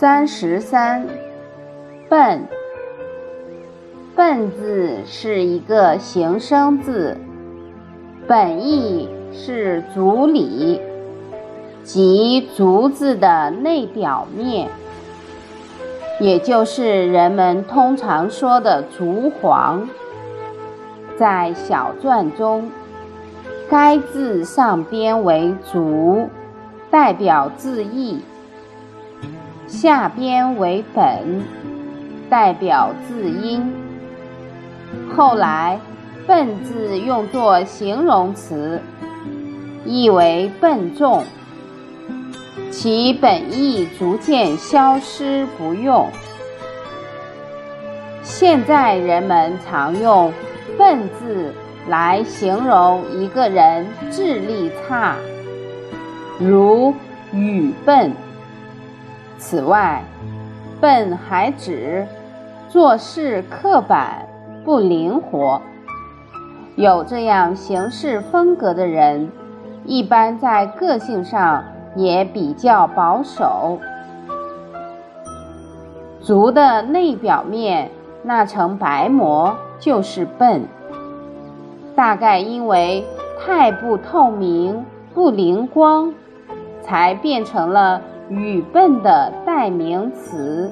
三十三，笨。笨字是一个形声字，本意是足里，即足字的内表面，也就是人们通常说的足黄。在小篆中，该字上边为足，代表字义。下边为本，代表字音。后来，笨字用作形容词，意为笨重，其本意逐渐消失不用。现在人们常用“笨”字来形容一个人智力差，如愚笨。此外，笨还指做事刻板、不灵活。有这样行事风格的人，一般在个性上也比较保守。足的内表面那层白膜就是笨，大概因为太不透明、不灵光，才变成了。愚笨的代名词。